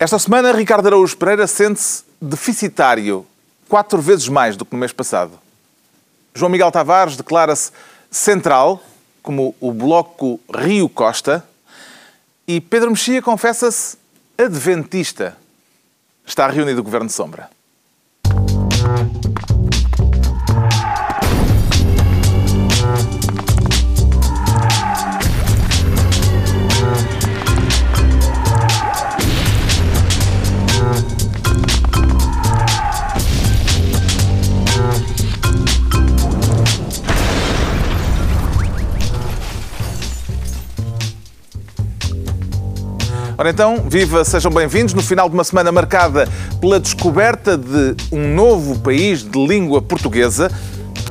Esta semana, Ricardo Araújo Pereira sente-se deficitário, quatro vezes mais do que no mês passado. João Miguel Tavares declara-se central, como o Bloco Rio Costa, e Pedro Mexia confessa-se adventista. Está reunido o Governo de Sombra. Ora então, viva, sejam bem-vindos no final de uma semana marcada pela descoberta de um novo país de língua portuguesa,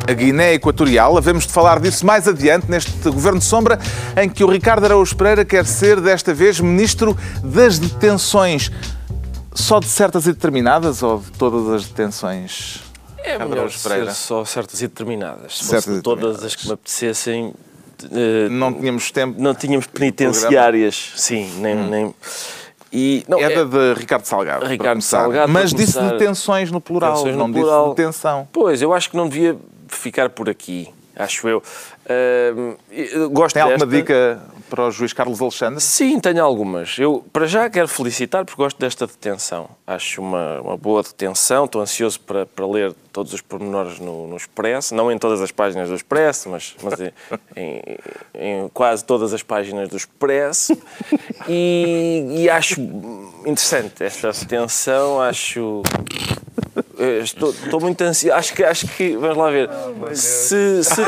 a Guiné Equatorial. Havemos de falar disso mais adiante neste Governo de Sombra, em que o Ricardo Araújo Pereira quer ser, desta vez, Ministro das Detenções. Só de certas e determinadas ou de todas as detenções? É melhor ser só certas e determinadas. Se Certas de todas as que me apetecessem, Não tínhamos tempo. não tínhamos penitenciárias. Sim, nem... nem... E, não, É é- de Ricardo Salgado. Ricardo. Salgado, Mas disse detenções no plural, Detenções no não plural. disse detenção. Pois, eu acho que não devia ficar por aqui, acho eu. Gosto Tem alguma desta. dica para o juiz Carlos Alexandre? Sim, tenho algumas. Eu, para já, quero felicitar porque gosto desta detenção. Acho uma, uma boa detenção. Estou ansioso para, para ler todos os pormenores no, no Expresso. Não em todas as páginas do Expresso, mas, mas em, em- quase todas as páginas do Expresso. E, e acho interessante esta detenção. Acho. eh, Estou, estou muito ansioso. Acho que, acho que. Vamos lá ver. Se, se,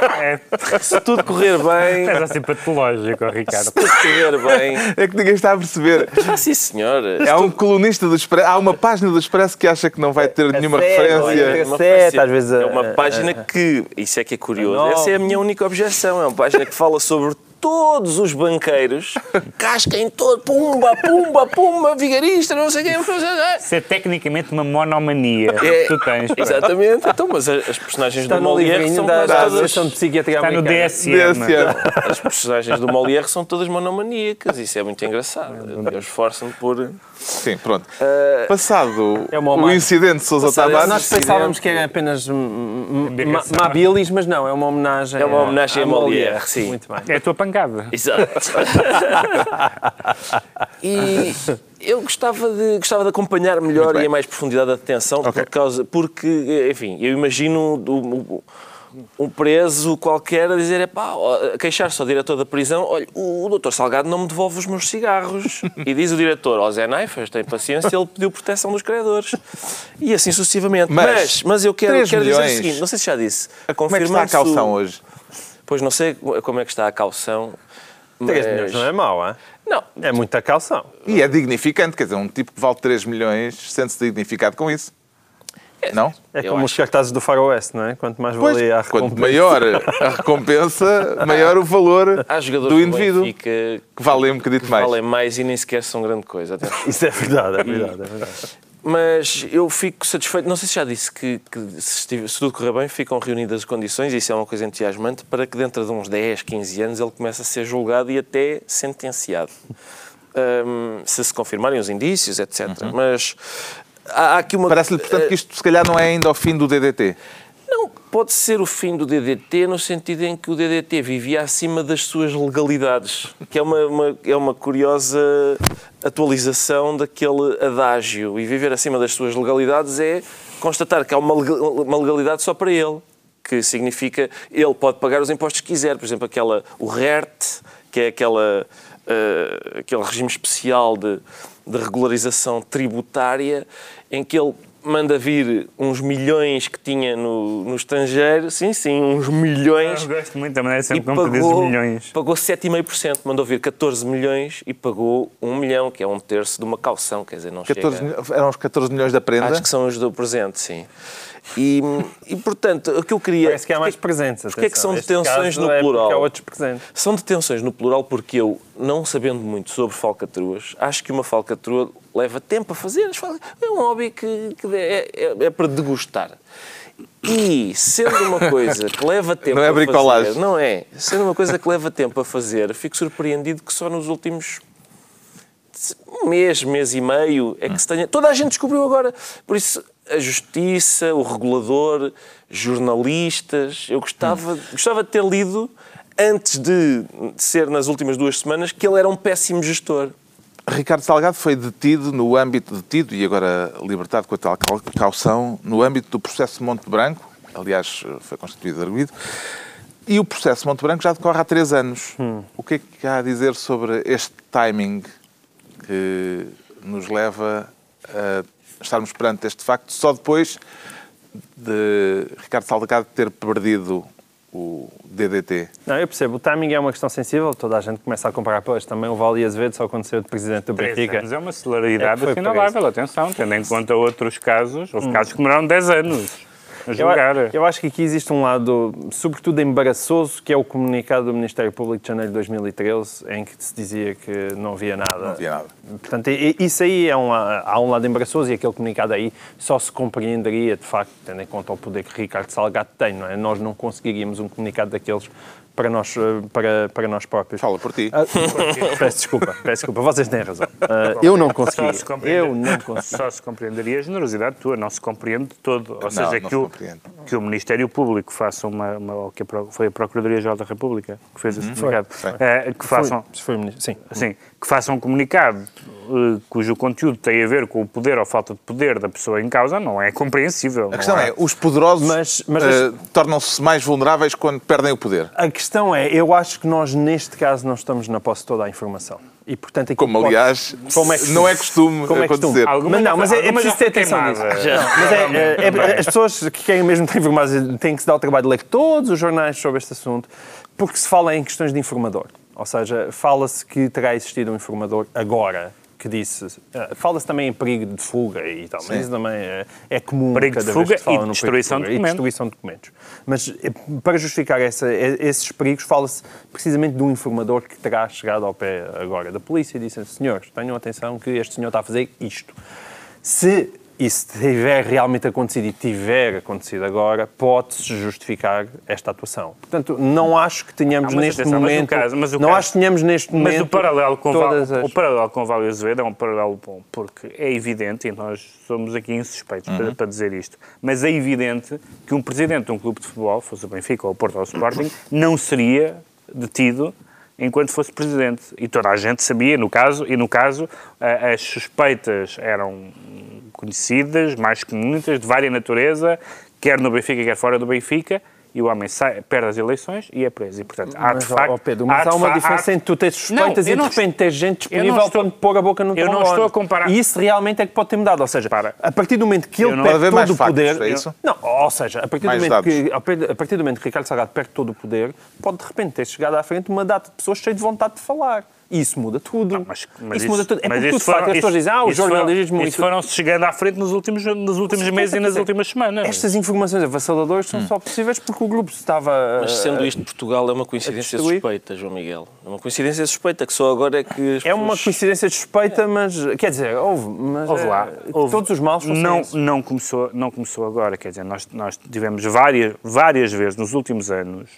tudo, se tudo correr bem. És assim patológico, Ricardo. Se tudo correr bem. É que ninguém está a perceber. Ah, sim, senhor. Há um colunista do Expresso, há uma página do Expresso que acha que não vai ter nenhuma sério, referência. sete, às vezes, é uma página que, isso é que é curioso, essa é a minha única objeção. É uma página que fala sobre todos os banqueiros, casquem todo, pumba, pumba, pumba, vigarista, não sei quem. Isso é tecnicamente uma monomania É, que tu tens. Exatamente. Então, mas as personagens Está do Molière são da, todas... Está no Americana. DSM. DSM. As personagens do Molière são todas monomaníacas. Isso é muito engraçado. Eu esforço-me por... Sim, pronto. Passado É o incidente de Sousa Passado Tavares, Nós pensávamos que era apenas Embirração. Mabilis, mas não, é uma homenagem É uma homenagem a Molière, sim. Muito bem. É a tua pancada. Exato. e eu gostava de, gostava de acompanhar melhor e a mais profundidade a detenção, Ok. por causa, porque, enfim, eu imagino o- o- um preso qualquer a dizer, epá, ó, a queixar-se ao diretor da prisão, olha, o, o doutor Salgado não me devolve os meus cigarros. E diz o diretor, ó Zé Naifas, tem paciência, ele pediu proteção dos credores. E assim sucessivamente. Mas, Mas, mas, eu quero, três quero dizer o milhões. seguinte, não sei se já disse. como é que está a calção hoje? Pois não sei como é que está a calção. 3 mas- milhões não é mau, hein? Não, é muita calção. E é dignificante, quer dizer, um tipo que vale 3 milhões sente-se dignificado com isso. Não? É como os cartazes do Faroeste, não é? Quanto mais Pois, valia a quanto recompensa. maior a recompensa, maior o valor Há jogadores do do indivíduo, Benfica que valem um bocadinho mais. valem mais e nem sequer são grande coisa. atenção. Isso é verdade, é verdade, é verdade. Mas eu fico satisfeito, não sei se já disse que, que se, estiver- se tudo correr bem, ficam reunidas as condições, e isso é uma coisa entusiasmante, para que dentro de uns 10, 15 anos ele comece a ser julgado e até sentenciado. Hum, se se confirmarem os indícios, etc. Mas há, aqui uma. Parece-lhe, portanto, que isto se calhar não é ainda o fim do DDT. Não, pode ser o fim do DDT no sentido em que o DDT vivia acima das suas legalidades, que é uma, uma- é uma curiosa atualização daquele adágio. E viver acima das suas legalidades é constatar que há uma uma legalidade só para ele, que significa ele pode pagar os impostos que quiser. Por exemplo, aquela, o RERT, que é aquela, eh, aquele regime especial de, de regularização tributária, em que ele manda vir uns milhões que tinha no, no estrangeiro, sim, sim, uns milhões, Eu gosto muito da maneira sempre como pagou, milhões. pagou 7,5%, mandou vir 14 milhões e pagou 1 milhão, que é um terço de uma calção, quer dizer, não 14 chega... eram os 14 milhões da prenda. Acho que são os do presente, sim. E, e portanto, o que eu queria... Parece que há mais presentes. Porquê é que são detenções caso no é plural? Há outros presentes. São detenções no plural porque eu, não sabendo muito sobre falcatruas, acho que uma falcatrua leva tempo a fazer. É um hobby que, que é, é- é para degustar. E sendo uma coisa que leva tempo Não é a bricolagem. fazer, não é? Sendo uma coisa que leva tempo a fazer, fico surpreendido que só nos últimos um mês, mês e meio, é que se tenha. Toda a gente descobriu agora. Por isso, a justiça, o regulador, jornalistas. Eu gostava, gostava de ter lido, antes de ser nas últimas duas semanas, que ele era um péssimo gestor. Ricardo Salgado foi detido no âmbito, detido e agora libertado com a tal cau- caução, no âmbito do processo Monte Branco, aliás, foi constituído arguido, e o processo Monte Branco já decorre há três anos. O que é que há a dizer sobre este timing que nos leva a estarmos perante este facto só depois de Ricardo Salgado ter perdido o DDT? Não, eu percebo. O timing é uma questão sensível. Toda a gente começa a comparar. Pois, também o Vale Azevedo só aconteceu de presidente do Benfica. anos é uma É celeridade foi assinalável, atenção, tendo em conta outros casos. Houve casos que demoraram 10 anos a Eu, julgar. eu acho que aqui existe um lado, sobretudo embaraçoso, que é o comunicado do Ministério Público de janeiro de 2013, em que se dizia que não havia nada. Não havia nada. Portanto, isso aí é um, há um lado embaraçoso e aquele comunicado aí só se compreenderia, de facto, tendo em conta o poder que Ricardo Salgado tem, não é? Nós não conseguiríamos um comunicado daqueles para nós, eh, para, para nós próprios. Fala por ti. Ah, peço desculpa, peço desculpa, vocês têm razão. Ah, eu não consegui. Só se compreende- Eu não consegui. Só se compreenderia a generosidade tua, não se compreende de todo. Ou Não, seja, não que, se o, que o Ministério Público faça uma. uma ou que foi a Procuradoria-Geral da República que fez esse comunicado. eh, que façam. Foi, foi o ministro, sim. Sim, que façam um comunicado eh, cujo conteúdo tem a ver com o poder ou falta de poder da pessoa em causa, não é compreensível. A questão é, os poderosos Mas- mas eh, tornam-se mais vulneráveis quando perdem o poder. A questão é, eu acho que nós neste caso não estamos na posse de toda a informação. E, portanto, Como, pode- aliás, Como é não é costume Como é acontecer. costume. Alguma Mas não, já- mas é, é preciso ter atenção nisso. é, é- é- as pessoas que querem mesmo estar informadas têm que se dar o trabalho de ler todos os jornais sobre este assunto, porque se fala em questões de informador. Ou seja, fala-se que terá existido um informador agora que disse. eh, Fala-se também em perigo de fuga e tal, mas isso também é, é comum Perigo de cada fuga vez que se fala e no perigo destruição de fuga, e documentos. destruição de documentos. Mas eh, para justificar essa- esses perigos, fala-se precisamente de um informador que terá chegado ao pé agora da polícia e disse: senhores, tenham atenção que este senhor está a fazer isto. Se isso tiver realmente acontecido e tiver acontecido agora, pode-se justificar esta atuação. Portanto, não acho que tenhamos Ah, mas neste atenção, mas o momento. caso- mas o não caso- acho que tenhamos neste momento. Mas o paralelo, com Val- as... o paralelo com o Vale Azevedo é um paralelo bom, porque é evidente, e nós somos aqui insuspeitos Uhum. para, para dizer isto, mas é evidente que um presidente de um clube de futebol, fosse o Benfica ou o Porto ou o Sporting, não seria detido enquanto fosse presidente. E toda a gente sabia, no caso, e no caso as suspeitas eram conhecidas, mais que muitas, de vária natureza, quer no Benfica, quer fora do Benfica, e o homem sai, perde as eleições e é preso. E, portanto, há Mas, de facto... ó, Pedro, mas há, de uma diferença há- entre tu teres suspeitas Não, e de repente ter gente disponível estou- para pôr a boca no eu não estou a comparar- E isso realmente é que pode ter mudado. Ou seja, Para. a partir do momento que ele não- perde todo o factos, poder... é isso? Não, ou seja, a partir, do momento dados. que, a partir- a partir do momento que Ricardo Salgado perde todo o poder, pode de repente ter chegado à frente uma data de pessoas cheias de vontade de falar. E isso muda tudo. Mas, mas isso, muda tudo. É porque, isso de facto, foram- as pessoas isso- dizem, ah, o isso foram- jornalismo... Isso foram-se chegando à frente nos últimos, nos últimos meses e nas últimas semanas. Estas informações avassaladoras Hum. são só possíveis porque o grupo estava... Mas sendo isto Portugal é uma coincidência suspeita, João Miguel. É uma coincidência suspeita que só agora é que as É uma coincidência suspeita, mas quer dizer, houve, mas Houve é, lá. que houve. todos os males fossem não, não começou Não começou agora, quer dizer, nós, nós tivemos várias, várias vezes nos últimos anos,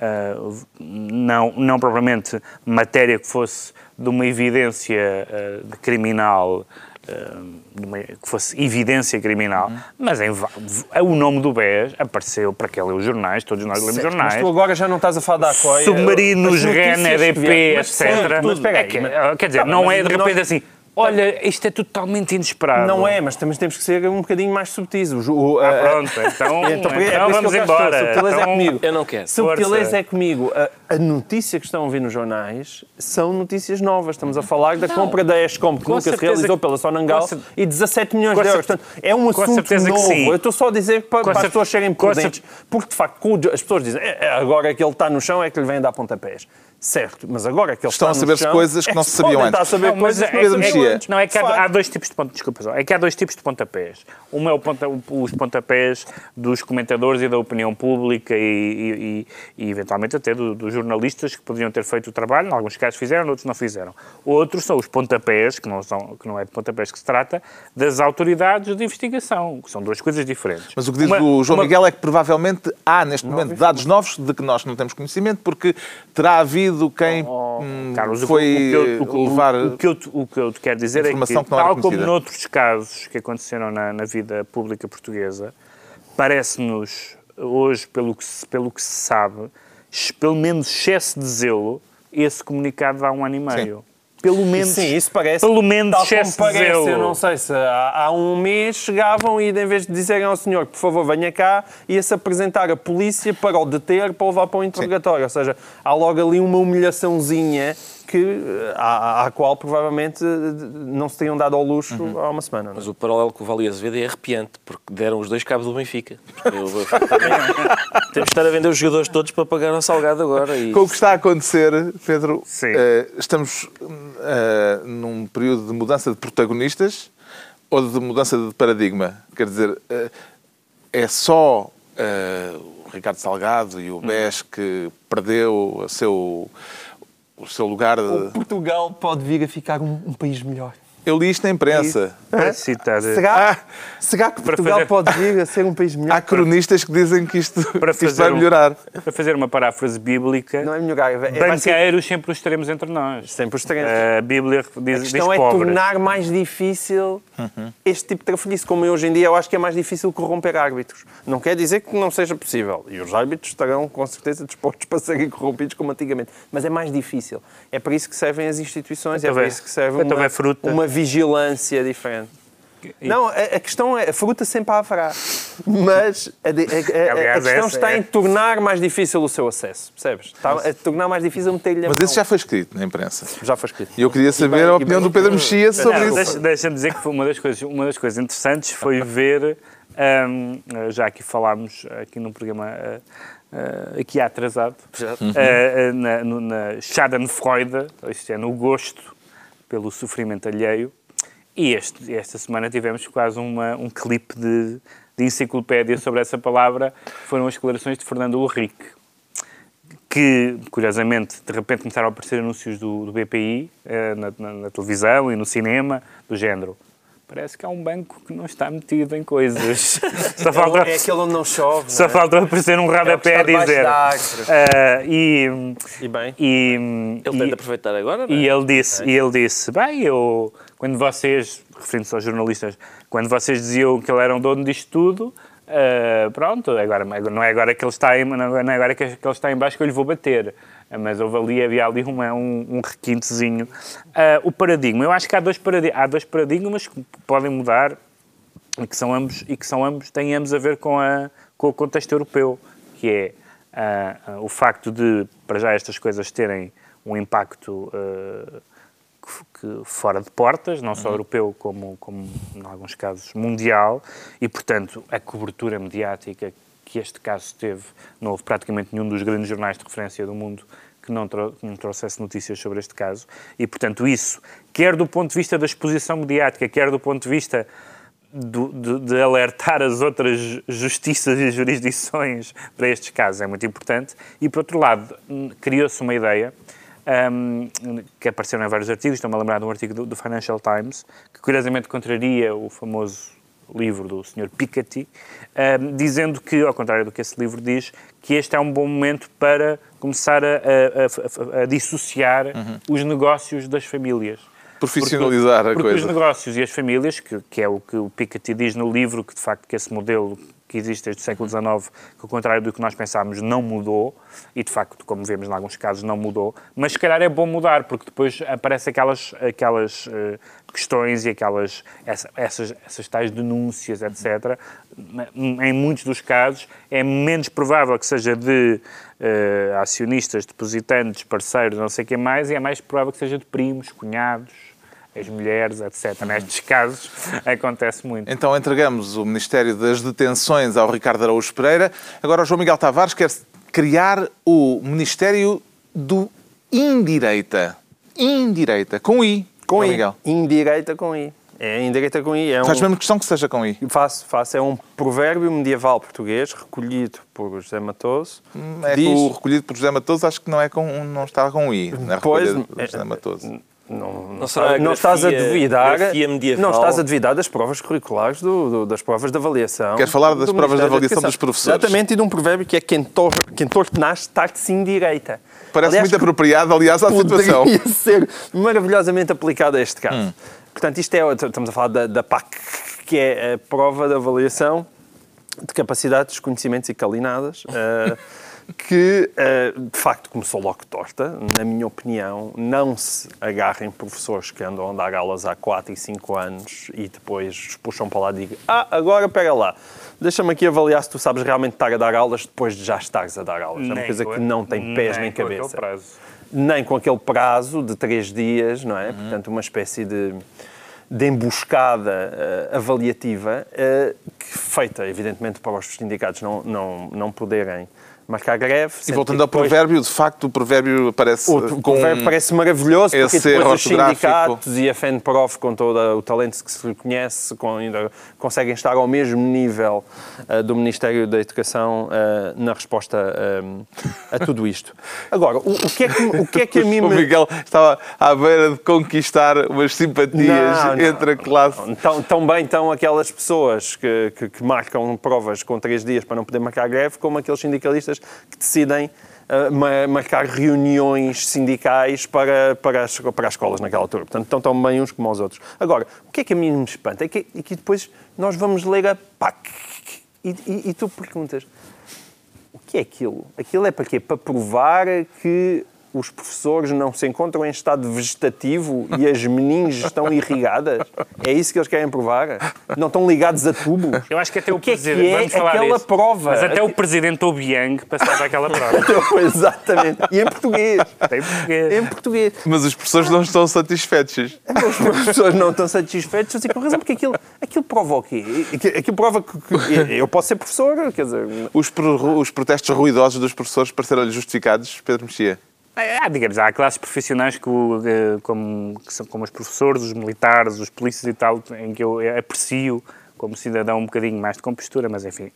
ah, não, não propriamente matéria que fosse de uma evidência ah, de criminal, ah, de uma- que fosse evidência criminal, Uhum. mas em, o nome do BES apareceu para quem leu os jornais, todos nós lemos Certo, jornais. Mas tu agora já não estás a falar da ACOI. submarinos, REN, EDP, etc. certo, mas É que- mas- quer dizer, Tá não mas é de nós- repente assim, olha, isto é totalmente inesperado. Não é, mas também temos que ser um bocadinho mais subtis. O, o, a- a- Pronto, então, é então, por isso que eu vamos embora. Subtileza é Então, comigo. Eu não quero. Subtileza é comigo. A, a notícia que estão a ver nos jornais são notícias novas. Estamos a falar da compra da Escom, que Com nunca se realizou que- pela Sonangal, cer- e 17 milhões de euros. Portanto, é um assunto novo. Eu estou só a dizer para, para as pessoas serem prudentes. Porque, de facto, as pessoas dizem "É, é, agora que ele está no chão é que lhe vêm dar pontapés. Certo, mas agora que ele Estão está a chão, coisas que é não se sabiam podem estar a antes. saber Não, coisas é, que não sabiam antes. não, é que há, há dois tipos de pontos, desculpa é que há dois tipos de pontapés. Um é o ponta- os pontapés dos comentadores e da opinião pública e, e- e- eventualmente até do- dos jornalistas que poderiam ter feito o trabalho, em alguns casos fizeram, outros não fizeram. Outros são os pontapés, que não, são, que não é de pontapés que se trata, das autoridades de investigação, que são duas coisas diferentes. Mas o que diz Uma- o João uma- Miguel é que provavelmente há neste momento dados novos de que nós não temos conhecimento, porque terá havido sido quem hum, Carlos, o que- foi o levar... o que eu te- o que eu te quero dizer é que, que tal como noutros casos que aconteceram na, na vida pública portuguesa, parece-nos hoje, pelo que, se, pelo que se sabe, pelo menos excesso de zelo, esse comunicado há um ano e meio. Pelo menos, Sim, isso parece. pelo menos tal como parece, zelo. eu não sei se há, há um mês chegavam e em vez de dizerem ao senhor, por favor, venha cá, ia-se apresentar a polícia para o deter, para o levar para o interrogatório. Ou seja, há logo ali uma humilhaçãozinha que, eh, à, à qual provavelmente eh, não se teriam dado ao luxo Uhum. há uma semana. não é? Mas o paralelo com o Vale Azevedo é arrepiante, porque deram os dois cabos do Benfica. Eu- Temos de estar a vender os jogadores todos para pagar o salgado agora. E... Com o que está a acontecer, Pedro, Sim. eh, estamos eh, num período de mudança de protagonistas ou de mudança de paradigma? Quer dizer, eh, é só o Ricardo Salgado e o BES que perdeu o seu, o seu lugar de... Portugal pode vir a ficar um, um país melhor. Eu li isto na imprensa. Para citar, Será, será que Para Portugal fazer- pode vir a ser um país melhor? Há cronistas que dizem que isto, para que isto vai um- melhorar. para fazer uma paráfrase bíblica, Não é melhorar, é, vai ser banqueiros sempre os teremos entre nós. sempre os teremos. A Bíblia A diz, diz questão é pobres. tornar mais difícil Uhum. este tipo de trafolhice. Como hoje em dia eu acho que é mais difícil corromper árbitros. Não quer dizer que não seja possível. E os árbitros estarão com certeza dispostos para serem corrompidos como antigamente. Mas é mais difícil. É para isso que servem as instituições, é Então para isso que serve então uma, uma vigilância diferente. Não, a, a questão é, a fruta sempre haverá. Mas a, a- a- questão está é- em tornar mais difícil o seu acesso. Percebes? Está a tornar mais difícil meter-lhe a Mas mão. isso já foi escrito na imprensa. já foi escrito. E eu queria saber bem, a e opinião bem. do Pedro Mexia sobre Não, isso. deixa- Deixa-me dizer que foi uma das coisas, uma das coisas interessantes foi ver, hum, já aqui falámos aqui num programa uh, uh, aqui atrasado, Já. uh, uh, na, no- na Schadenfreude, isto é, no gosto pelo sofrimento alheio, e este- esta semana tivemos quase uma, um clipe de, de enciclopédia sobre essa palavra, foram as declarações de Fernando Henrique, que, curiosamente, de repente começaram a aparecer anúncios do, do BPI eh, na, na- na televisão e no cinema, do género. Parece que há um banco que não está metido em coisas. Só falta, É aquele onde não chove. só não é? falta aparecer um rodapé a está debaixo dizer. Ah, e, E bem. e, Ele de aproveitar agora, não é? e ele disse, e ele disse, bem, eu, quando vocês, referindo-se aos jornalistas, quando vocês diziam que ele era um dono disto tudo, ah, pronto, agora, não é agora que ele está em, não é agora que ele está em baixo que eu lhe vou bater. Ah, Mas houve ali, havia ali uma, um, um requintezinho. Ah, o paradigma, eu acho que há dois, paradi há dois paradigmas que podem mudar e que são ambos, e que são ambos têm ambos a ver com, a, com o contexto europeu, que é ah, ah, o facto de, para já, estas coisas terem um impacto que, fora de portas, não só europeu como, como, em alguns casos, mundial, e, portanto, a cobertura mediática que este caso teve, não houve praticamente nenhum dos grandes jornais de referência do mundo que não, trou- não trouxesse notícias sobre este caso. E, portanto, isso, quer do ponto de vista da exposição mediática, quer do ponto de vista do- de, de alertar as outras justiças e jurisdições para estes casos, é muito importante. E, por outro lado, criou-se uma ideia hum, que apareceu em vários artigos, estou-me a lembrar de um artigo do, do Financial Times, que curiosamente contraria o famoso livro do Sr. Piketty, hum, dizendo que, ao contrário do que esse livro diz, que este é um bom momento para começar a, a- a- a dissociar os negócios das famílias. Profissionalizar a porque coisa. os negócios e as famílias, que, que é o que o Piketty diz no livro, que de facto que esse modelo que existe desde o século XIX, que ao contrário do que nós pensámos, não mudou, e de facto, como vemos em alguns casos, não mudou, mas se calhar é bom mudar, porque depois aparecem aquelas, aquelas eh, questões e aquelas, essa- essas, essas tais denúncias, etc. Em muitos dos casos é menos provável que seja de eh, acionistas, depositantes, parceiros, não sei quem mais, e é mais provável que seja de primos, cunhados, ex-mulheres, etc. Nestes casos acontece muito. Então entregamos o Ministério das Detenções ao Ricardo Araújo Pereira. Agora o João Miguel Tavares quer criar o Ministério do Indireita. Indireita, com I. Com João I. Miguel. Indireita com I. É indireita com I. É um... Faz mesmo questão que seja com I. Faço, faço. É um provérbio medieval português recolhido por José Matoso. É Diz- o recolhido por José Matoso acho que não, é com, não está com I. Na Pois, recolha de é- José Matoso. Não, Não será não estás a grafia- duvidar, grafia não estás a duvidar das provas curriculares, do, do- das provas de avaliação. Queres falar das do provas de da avaliação dos professores? Exatamente, e de um provérbio que é quem torce, quem torce nasce, tarde-se em direita. Parece Aliás, muito apropriado, aliás, à situação. poderia ser maravilhosamente aplicado a este caso. Hum. Portanto, isto é, estamos a falar da, da PAC, que é a prova de avaliação de capacidades, conhecimentos e calinadas, eh, que eh, de facto começou logo torta. Na minha opinião, não se agarrem professores que andam a dar aulas há 4 e 5 anos e depois os puxam para lá e digam: Ah, agora pega lá. Deixa-me aqui avaliar se tu sabes realmente estar a dar aulas depois de já estares a dar aulas. É uma Nem coisa que não tem pés nem, aquele cabeça nem com aquele prazo de três dias, não Uhum. é? Portanto, uma espécie de, de emboscada eh, avaliativa, eh, que feita, evidentemente, para os sindicatos não, não, não poderem marcar greve. E voltando ao depois- provérbio, de facto, o provérbio parece o, provérbio parece maravilhoso porque depois os sindicatos e a FENPROF, com todo o talento que se reconhece, com, ainda conseguem estar ao mesmo nível eh, do Ministério da Educação eh, na resposta eh, a tudo isto. Agora, o, o que é que, o que, é que a mim O. Miguel estava à beira de conquistar umas simpatias Não, não. entre a classe. Tão, tão bem estão aquelas pessoas que, que, que marcam provas com três dias para não poder marcar greve, como aqueles sindicalistas que decidem ma- marcar reuniões sindicais para, para, as, para as escolas naquela altura. Portanto, estão tão bem uns como os outros. Agora, o que é que a mim me espanta? É que, é que depois nós vamos ler a PAC e, e, e tu perguntas o que é aquilo? Aquilo é para quê? Para provar que os professores não se encontram em estado vegetativo e as meninges estão irrigadas? É isso que eles querem provar? Não estão ligados a tubos? Eu acho que até o, O que é que presidente. é vamos falar aquela disso. prova? Mas até o presidente Obiang passava aquela prova. Exatamente. E em português. Tem português. Em português. Mas os professores não estão satisfeitos. Os professores não estão satisfeitos e com razão, porque aquilo, aquilo prova o quê? Aquilo prova que, que eu posso ser professor, quer dizer, Os, pro- os protestos ruidosos dos professores pareceram-lhe justificados, Pedro Mexia? Há, digamos, há classes profissionais que, eh, como, que são como os professores, os militares, os polícias e tal, em que eu aprecio como cidadão um bocadinho mais de compostura, mas enfim,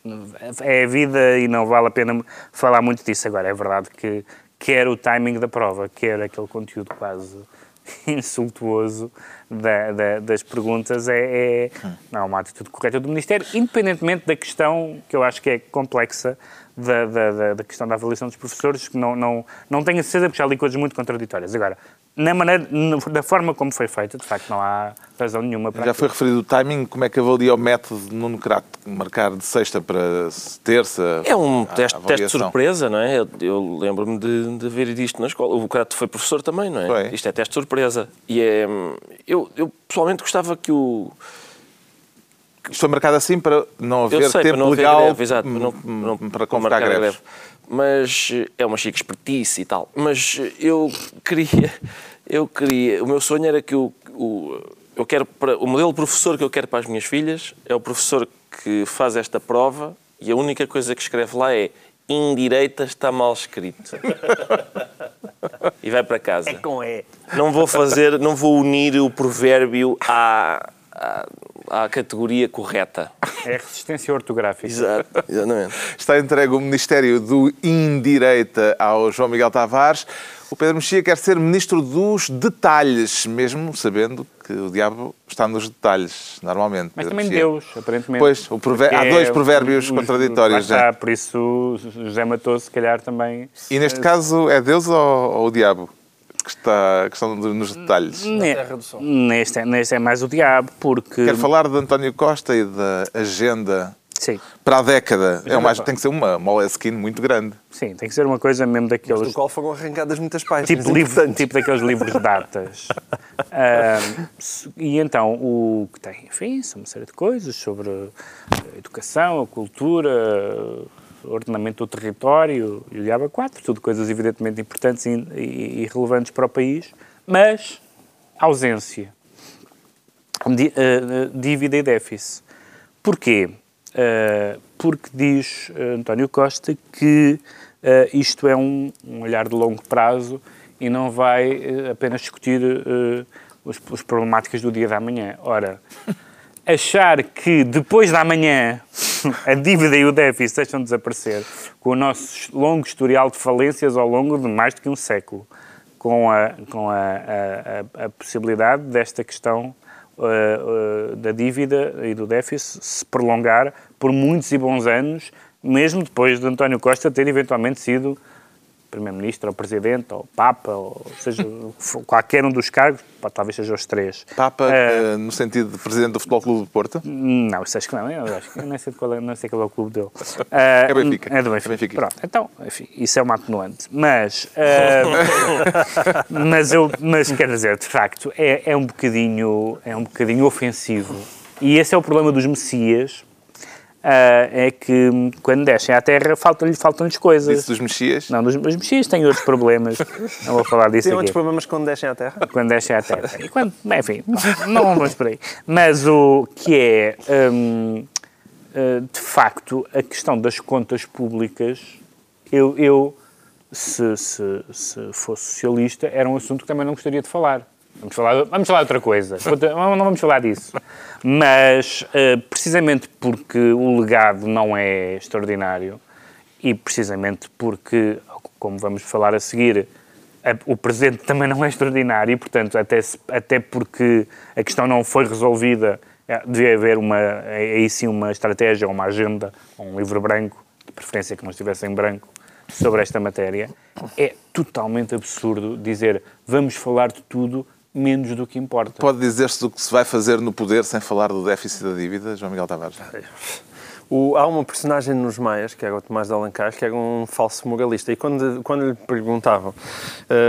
é a vida e não vale a pena falar muito disso agora. É verdade que quer o timing da prova, quer aquele conteúdo quase insultuoso da- da- das perguntas, é, é não, é uma atitude correta do Ministério, independentemente da questão que eu acho que é complexa da, da, da- questão da avaliação dos professores, que não, não, não tenho a certeza, porque já li coisas muito contraditórias. Agora, na maneira, da forma como foi feita, de facto, não há razão nenhuma para. Já foi referido o timing, como é que avalia o método de Nuno Crato? Marcar de sexta para terça? É um teste, teste de surpresa, não é? Eu, eu lembro-me de, de ver isto na escola. O Crato foi professor também, não é? Foi. Isto é teste de surpresa. E é. Eu, eu pessoalmente gostava que o. Isto foi marcado assim para não haver sei, tempo para não haver legal greve, exato, para não, para não- para para convocar marcar a greves. greve. Mas eh, é uma chique expertise e tal. Mas eh, eu queria, eu queria, o meu sonho era que o, o, eu quero para, o modelo de professor que eu quero para as minhas filhas é o professor que faz esta prova e a única coisa que escreve lá é indireita está mal escrito. e vai para casa. é com E. Não vou fazer, não vou unir o provérbio à, à, à categoria correta. É resistência ortográfica. Exato, exatamente. Está entregue o Ministério do Indireita ao João Miguel Tavares. O Pedro Mexia quer ser Ministro dos Detalhes, mesmo sabendo que o diabo está nos detalhes, normalmente. Mas Pedro também Mexia. Deus, aparentemente. Pois, há Porque dois é provérbios os- contraditórios. Né? está, por isso José Matoso, se calhar, também... E neste caso é Deus ou, ou o diabo que, está, que estão nos detalhes? Ne- Terra do Sol. Neste, é- neste é mais o diabo, porque... Quero falar de António Costa e da agenda Sim, para a década. É uma, tem que ser uma Moleskine muito grande. sim, tem que ser uma coisa mesmo Do daqueles... qual foram arrancadas muitas páginas. Tipo, livro, tipo daqueles livros de datas. Se- e então, o que tem, enfim, são uma série de coisas sobre a educação, a cultura, ordenamento do território e o Diaba 4, tudo coisas evidentemente importantes e, e- e relevantes para o país, mas ausência, eh, dívida e déficit. Porquê? Eh, porque diz António Costa que eh, isto é um, um olhar de longo prazo e não vai apenas discutir os, os problemáticas do dia da manhã. Ora, achar que depois da manhã a dívida e o déficit deixam de desaparecer com o nosso longo historial de falências ao longo de mais do que um século, com a, com a, a, a, possibilidade desta questão uh, uh, da dívida e do déficit se prolongar por muitos e bons anos, mesmo depois de António Costa ter eventualmente sido Primeiro-Ministro, ou Presidente, ou Papa, ou seja, qualquer um dos cargos, talvez seja os três. Papa, uh, no sentido de Presidente do Futebol Clube de Porto? Não, isso acho que não, eu acho que eu nem sei qual é, não sei qual é o clube dele. Uh, é Benfica. É do Benfica. É Benfica. Pronto, então, enfim, isso é uma atenuante. Mas, uh, mas, eu, mas quer dizer, de facto, é, é, um bocadinho, é um bocadinho ofensivo. E esse é o problema dos Messias, é que quando descem à Terra faltam-lhes faltam coisas. Isso dos mexias? Não, dos, os mexias têm outros problemas. não vou falar disso Tem aqui. outros problemas quando descem à Terra? Quando descem à Terra. E quando, enfim, não, não vamos por aí. Mas o que é, um, uh, de facto, a questão das contas públicas, eu, eu se, se, se fosse socialista, era um assunto que também não gostaria de falar. Vamos falar, vamos falar de outra coisa. Não vamos falar disso. Mas, uh, precisamente porque o legado não é extraordinário e precisamente porque, como vamos falar a seguir, o presente também não é extraordinário e, portanto, até, até porque a questão não foi resolvida, é, devia haver uma, aí sim uma estratégia, uma agenda, um livro branco, de preferência que não estivesse em branco, sobre esta matéria. É totalmente absurdo dizer vamos falar de tudo menos do que importa. Pode dizer-se do que se vai fazer no poder sem falar do déficit da dívida, João Miguel Tavares? O, há uma personagem nos Maias, que era o Tomás de Alencar, que era um falso moralista. E quando, quando lhe perguntavam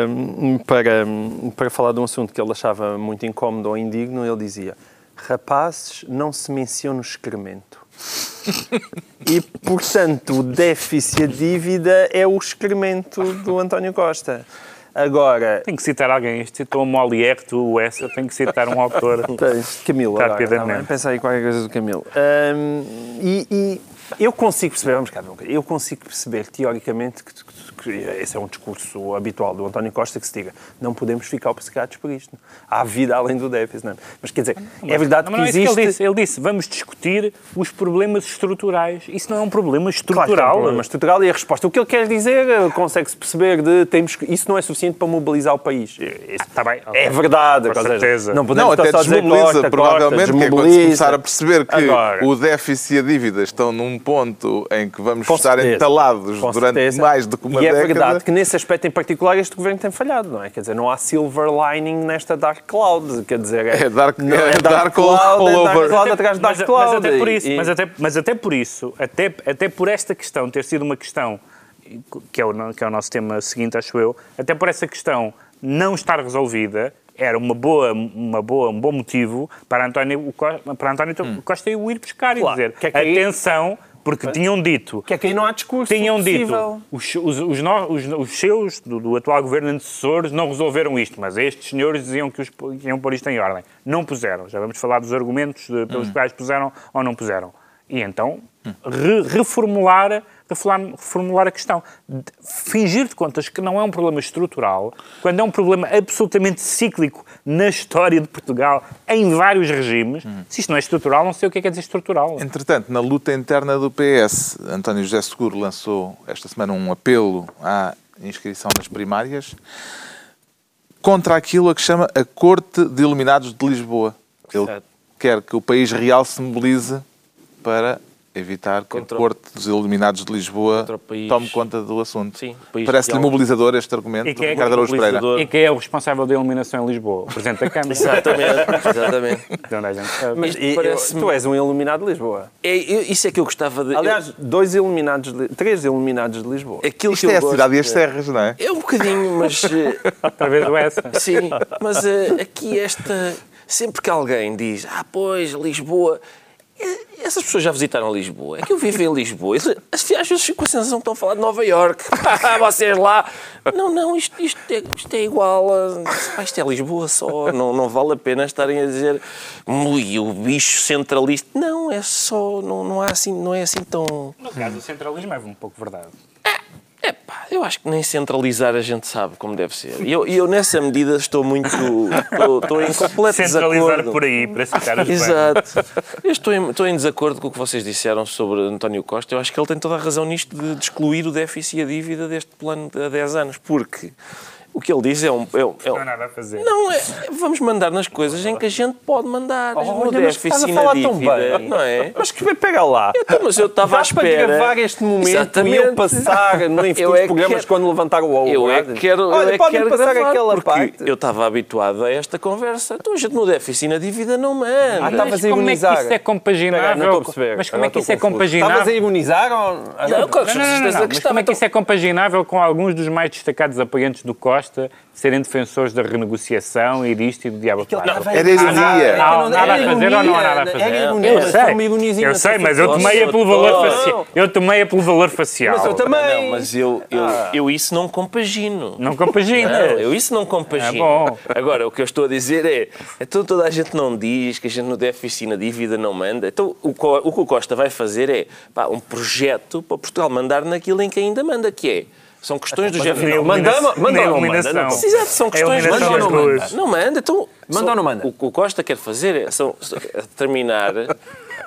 um, para, para falar de um assunto que ele achava muito incómodo ou indigno, ele dizia: Rapazes, não se menciona o excremento. e, portanto, o déficit a dívida é o excremento do António Costa. Agora. Tem que citar alguém. Isto citou o Molière, tu, o Essa, tem que citar um autor. Tens, Camilo. Rapidamente. Tá Pensa aí qualquer coisa do Camilo. Um, e, e, eu consigo perceber, vamos cá, eu consigo perceber, teoricamente, que, que, esse é um discurso habitual do António Costa, que se diga, não podemos ficar obcecados por isto. Há vida além do déficit, não é? Mas quer dizer, mas, é verdade não, que não, existe... É que ele, disse, ele disse, vamos discutir os problemas estruturais. Isso não é um problema estrutural. Claro é um problema estrutural e a resposta. O que ele quer dizer, eh, consegue-se perceber de, temos, isso não é suficiente para mobilizar o país. Isso, ah, tá bem, é verdade. Com certeza. Não podemos não, até desmobiliza, costa, provavelmente, costa, que é quando se começar a perceber que Agora, o déficit e a dívida estão num ponto em que vamos estar certeza, entalados durante certeza. mais do que uma e década. E é verdade que nesse aspecto em particular este governo tem falhado, não é? Quer dizer, não há silver lining nesta dark cloud, quer dizer... É, é dark, não, é, é dark, cloud, all, é. Dark cloud atrás de dark mas, cloud. Mas até por isso, e... mas, até, mas até por isso, até, até por esta questão ter sido uma questão, que é, o, que é o nosso tema seguinte, acho eu, até por essa questão não estar resolvida, era uma boa, uma boa, um bom motivo para António, para António hum. Costa o ir buscar claro. e dizer que é que atenção, porque tinham dito... Que aqui não há discurso Tinham possível. dito, os, os, os, os, os seus, do, do, atual governo antecessores, não resolveram isto, mas estes senhores diziam que, os, que iam pôr isto em ordem. Não puseram. Já vamos falar dos argumentos de, pelos hum. quais puseram ou não puseram. E então, re, reformular reformular a questão. Fingir de contas que não é um problema estrutural, quando é um problema absolutamente cíclico na história de Portugal, em vários regimes, se isto não é estrutural, não sei o que é, que é dizer estrutural. Entretanto, na luta interna do PS, António José Seguro lançou esta semana um apelo à inscrição nas primárias contra aquilo a que chama a Corte de Iluminados de Lisboa. Ele certo. quer que o país real se mobilize para evitar que contra a Corte dos Iluminados de Lisboa tome conta do assunto. Parece-lhe mobilizador este argumento e quem é Ricardo Araújo Pereira. E quem é o responsável da iluminação em Lisboa? O Presidente da Câmara. exatamente, exatamente. Então, Mas e, tu és um iluminado de Lisboa. É, eu, isso é que eu gostava de... Aliás, dois iluminados, de, três iluminados de Lisboa. Aquilo Isto é a cidade e as serras, não é? É um bocadinho, mas... Talvez o essa. Sim, mas uh, aqui esta... Sempre que alguém diz, ah, pois, Lisboa essas pessoas já visitaram Lisboa. É que eu vivo em Lisboa. Às vezes fico com a sensação que estão a falar de Nova Iorque. Vocês lá. Não, não, isto, isto, é, isto é igual a. Isto é Lisboa só. Não, não vale a pena estarem a dizer. Ui, o bicho centralista. Não, é só. Não, não, há assim, não é assim tão. No caso, o centralismo é um pouco verdade. É pá, eu acho que nem centralizar a gente sabe como deve ser. E eu, eu, nessa medida, estou muito. Estou, estou em completo centralizar desacordo. por aí, para ficar Exato. Eu estou em, estou em desacordo com o que vocês disseram sobre António Costa. Eu acho que ele tem toda a razão nisto de, de excluir o déficit e a dívida deste plano há 10 anos, porque O que ele diz é um. É um, é um- Não há nada a fazer. Não, é, vamos mandar nas coisas em que a gente pode mandar. Olha, no mas déficit estás a falar tão dívida, bem. não é? Mas que pega lá. Então, mas eu estava à Dá para espera. gravar este momento Exatamente. e eu passar no em futuros é programas quero- quando levantar o ovo. Eu é que quero, Olha, eu é podem quero passar gravar, aquela parte. eu estava habituado a esta conversa. Então a gente no déficit e na dívida não manda. Ah, Mas estavas a como é que isso é compaginável? Não estou a perceber. Mas como é que isso é confuso. Estavas a compaginável? ironizar ou... Não, com Não, não, não, certeza não, que Mas como é que isso é compaginável com alguns dos mais destacados apoiantes do Costa serem defensores da renegociação e disto e do diabo quatro? estava- Era ironia. Há nada a fazer ou não há nada a Era fazer? ironia, Eu sei, eu sei, mas eu tomei-a pelo valor não. facial. Eu tomei-a pelo valor facial. Mas eu também. Não, mas eu, eu, Ah. eu isso não compagino. Não compagina. Não, eu isso não compagino. É bom. Agora, o que eu estou a dizer é, então toda a gente não diz que a gente no déficit e na dívida não manda. Então o, o que o Costa vai fazer é pá, um projeto para Portugal mandar naquilo em que ainda manda, que é, são questões do género. Nem Não, iluminação- Mandamos- manda ou não manda? Não Precisa, são É questões do iluminação género. das ruas. Não manda, então. Manda ou não manda? O que o Costa quer fazer é são, é terminar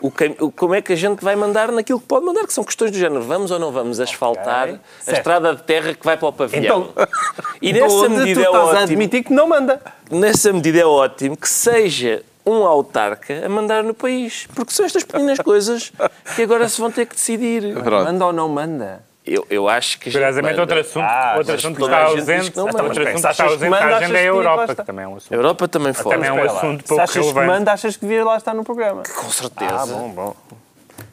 o, cam- o- como é que a gente vai mandar naquilo que pode mandar, que são questões do género. Vamos ou não vamos asfaltar a Certo. estrada de terra que vai para o pavilhão? Então, e nessa Onde medida tu é a ótimo. admitir que não manda. Nessa medida é ótimo que seja um autarca a mandar no país. Porque são estas pequenas coisas que agora se vão ter que decidir. Pronto. Manda ou não manda? Eu, eu acho que Curiosamente, outro assunto, Ah, outro assunto que está ausente, que não outro assunto que está que ausente manda, da agenda é a que Europa, que também é um assunto. A Europa também foi. Também é um Espera lá. assunto Se pouco achas que relevante. manda, achas que devia lá estar no programa. Com certeza. Ah, bom, bom.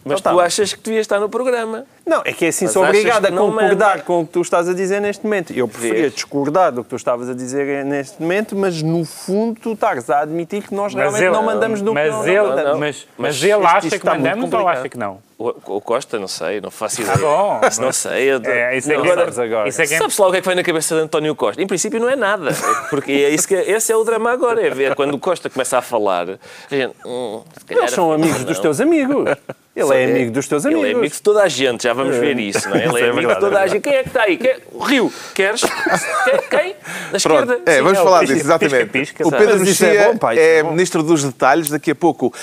Mas Então tu tá. achas que devia estar no programa. Não, é que é assim, Mas sou obrigado a que não concordar manda? com o que tu estás a dizer neste momento. Eu preferia Vês? discordar do que tu estavas a dizer neste momento, mas no fundo tu estás a admitir que nós Mas realmente ele, não mandamos no mas não, ele, não mandamos. mas, Mas mas ele acha que está muito mandamos ou acha que não? O, o Costa, não sei, não faço ideia. bom. Não sei. Eu, É, isso é Não, que agora, Sabes agora. Isso é que é Sabe-se lá o que é que vem na cabeça de António Costa? Em princípio não é nada. Porque é isso que, esse é o drama agora. É ver quando o Costa começa a falar. A gente, hum, Eles são amigos dos não. teus amigos. Ele é É. amigo dos teus amigos. Ele é amigo de toda a gente, já vamos ver isso, não é? Ele é é amigo verdade, de toda é a gente. Quem é que está aí? Quem é? O Rio. Queres? Quem? Da esquerda? É, Sim, vamos o falar Pisca- disso, exatamente. pisca, o sabe? Pedro isso é Mexia bom, isso é, é bom. ministro dos detalhes. Daqui a pouco,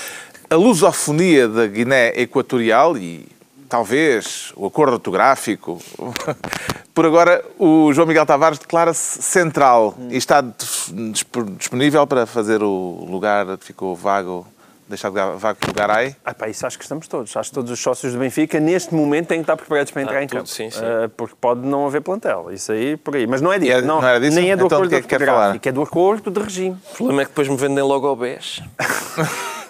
a lusofonia da Guiné Equatorial e talvez o acordo ortográfico. Por agora, o João Miguel Tavares declara-se central e está dis- disp- disponível para fazer o lugar que ficou vago, deixar de lugar- vago pelo Garay. Ah, pá, isso acho que estamos todos. Acho que todos os sócios do Benfica, neste momento, têm que estar preparados para entrar Ah, em tudo, campo. sim, sim. Ah, porque pode não haver plantel. Isso aí, por aí. Mas não é disso. É- não, não era disso? Nem é do Então, acordo de que é que É do acordo de regime. O problema é que depois me vendem logo ao BES.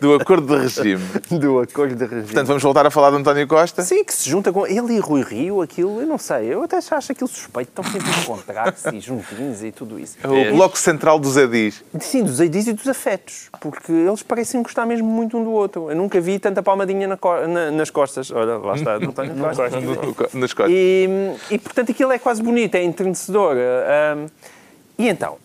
Do acordo de regime. Do acordo de regime. Portanto, vamos voltar a falar de António Costa. Sim, que se junta com ele e Rui Rio, aquilo, eu não sei, eu até acho aquilo suspeito, estão sempre a encontrar-se e juntinhos e tudo isso. O bloco central dos Adis. Sim, dos AIDs e dos afetos, porque eles parecem gostar mesmo muito um do outro. Eu nunca vi tanta palmadinha na co- na- nas costas. Olha, lá está, não tenho costas. Nas costas. E, e, portanto aquilo é quase bonito, é entrenecedor. Ahm, e então,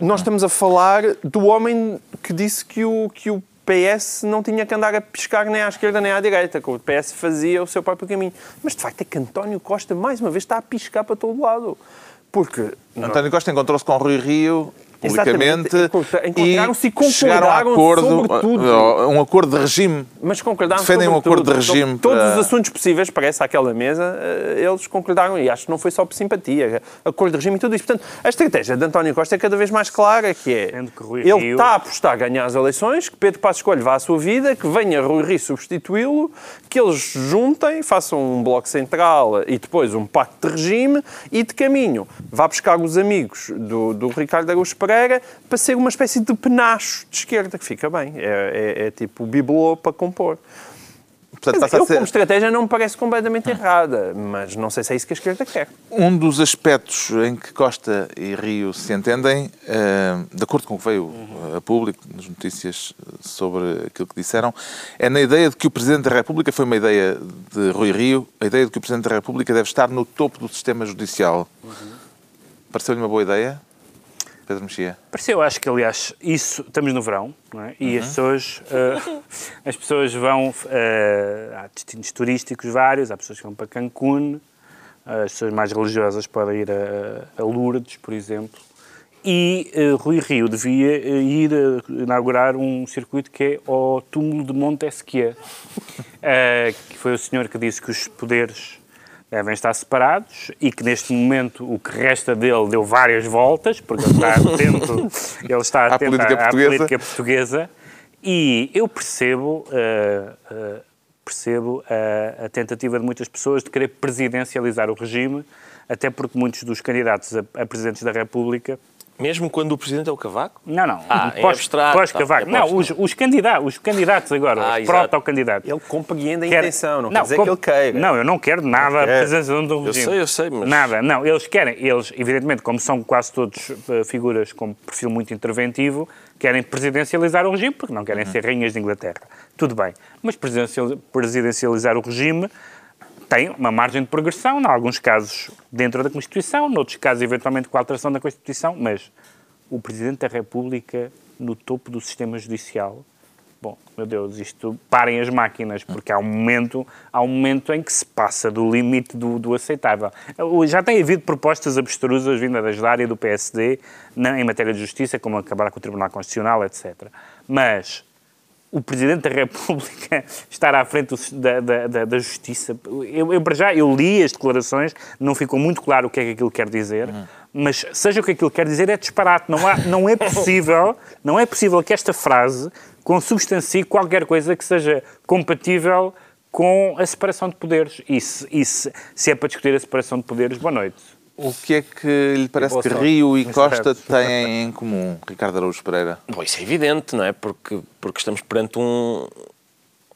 nós estamos a falar do homem que disse que o, que o PS não tinha que andar a piscar nem à esquerda nem à direita, que o PS fazia o seu próprio caminho. Mas de facto é que António Costa, mais uma vez, está a piscar para todo lado. Porque António Costa encontrou-se com Rui Rio publicamente encontraram-se e chegaram a concordaram acordo, sobre tudo. um acordo de regime. Mas concordaram Defendem um acordo tudo. de regime Todos para- os assuntos possíveis, parece, àquela mesa, eh, eles concordaram e acho que não foi só por simpatia. Acordo de regime e tudo isso. Portanto, a estratégia de António Costa é cada vez mais clara, que é que ele Rio- está a apostar a ganhar as eleições, que Pedro Passos Coelho vá à sua vida, que venha Rui Rio substituí-lo, que eles juntem, façam um bloco central e depois um pacto de regime e de caminho vá buscar os amigos do, do Ricardo Araújo Pereira para ser uma espécie de penacho de esquerda, que fica bem. É, é- é tipo o bibelô para compor. Portanto, dizer, eu, como ser estratégia, não me parece completamente errada, mas não sei se é isso que a esquerda quer. um dos aspectos em que Costa e Rio se entendem, eh, de acordo com o que veio eh, a público nas notícias eh, sobre aquilo que disseram, é na ideia de que o Presidente da República foi uma ideia de Rui Rio, a ideia de que o Presidente da República deve estar no topo do sistema judicial. Pareceu-lhe uma boa ideia? Pedro Mexia. Pareceu, acho que aliás, isso, estamos no verão, não é? E as pessoas, eh, as pessoas vão, eh, há destinos turísticos vários, há pessoas que vão para Cancún, as pessoas mais religiosas podem ir a, a Lourdes, por exemplo, e eh, Rui Rio devia eh, ir inaugurar um circuito que é o túmulo de Montesquieu, eh, que foi o senhor que disse que os poderes devem estar separados e que neste momento o que resta dele deu várias voltas, porque ele está atento, ele está À atento política à, à portuguesa. política portuguesa e eu percebo, uh, uh, percebo a, a tentativa de muitas pessoas de querer presidencializar o regime, até porque muitos dos candidatos a, a presidentes da República Mesmo quando o presidente é o Cavaco? não, não. Ah, em pós, abstrato, pós tá, Cavaco. é não, os, os, candidatos, os candidatos agora, Ah, os proto-candidatos. Ele compreende a Quer- intenção, não, quer dizer com- que ele queira. Não, eu não quero nada a quer. presença do regime. sei, eu sei, mas- Nada, não. Eles querem, eles, evidentemente, como são quase todos eh, figuras com perfil muito interventivo, querem presidencializar o regime porque não querem ser rainhas de Inglaterra. Tudo bem. Mas presidencial- presidencializar o regime tem uma margem de progressão, em alguns casos dentro da Constituição, noutros casos, eventualmente, com a alteração da Constituição, mas o Presidente da República no topo do sistema judicial. Bom, meu Deus, isto parem as máquinas, porque há um momento, há um momento em que se passa do limite do, do aceitável. Já tem havido propostas abstrusas vindas da área do PSD na- em matéria de justiça, como acabar com o Tribunal Constitucional, etc. Mas o Presidente da República estar à frente da, da, da- da Justiça. Eu, eu, para já, eu li as declarações, não ficou muito claro o que é que aquilo quer dizer, mas seja o que aquilo quer dizer, é disparate. Não, há, não é possível, não é possível que esta frase consubstancie qualquer coisa que seja compatível com a separação de poderes. E se, e se, se é para discutir a separação de poderes, boa noite. O que é que lhe parece que. Rio e Costa têm em comum, Ricardo Araújo Pereira? Bom, isso é evidente, não é? Porque, porque estamos perante um,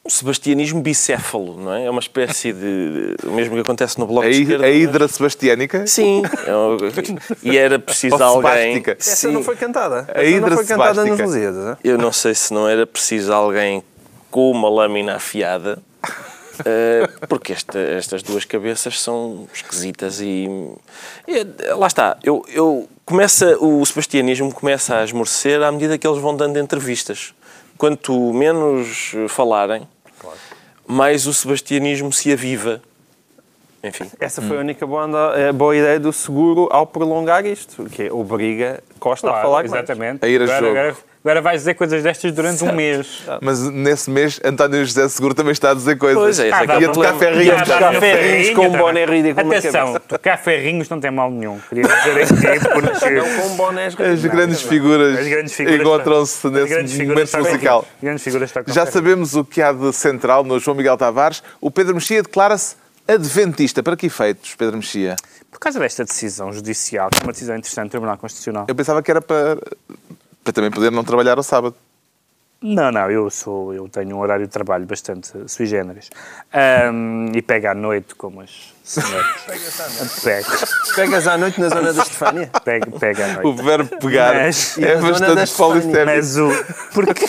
um sebastianismo bicéfalo, não é? É uma espécie de... o mesmo que acontece no Bloco A, de hi- Esquerda. a mas- hidra sebastiânica? Sim. é E era preciso Ou alguém... Essa Sim. não foi cantada. A Essa hidra não foi cantada nos. Lusíadas. Eu não sei se não era preciso alguém com uma lâmina afiada, eh, porque esta- estas duas cabeças são esquisitas e, e, eh, lá está. Eu, eu começa o sebastianismo começa a esmorecer à medida que eles vão dando entrevistas. Quanto menos falarem, mais o sebastianismo se aviva. Enfim. Essa foi a única boa, eh, boa ideia do seguro ao prolongar isto, que é obriga Costa a falar mais. exatamente. A ir a jogo. Agora, vais dizer coisas destas durante um mês. Mas nesse mês, António José Seguro também está a dizer coisas. Pois é, é que é o Ia tocar ferrinhos. Já, tocar ferrinhos com um boné ridículo Atenção, tocar ferrinhos não tem mal nenhum. Queria dizer aqui porque... Não com bonés As grandes figuras, As grandes figuras encontram-se nesse momento musical. Já sabemos o que há de central no João Miguel Tavares. O Pedro Mexia declara-se adventista. Para que efeitos, Pedro Mexia? Por causa desta decisão judicial, que é uma decisão interessante do Tribunal Constitucional. Eu pensava que era para, para também poder não trabalhar ao sábado. Não, não, eu sou, eu tenho um horário de trabalho bastante sui generis. Ahm, e pego à noite como as senhoras. pego, Pegas à noite na zona da Estefânia? pego, pego à O noite. verbo pegar Mas- é bastante das polissémico. Mas o. Porque,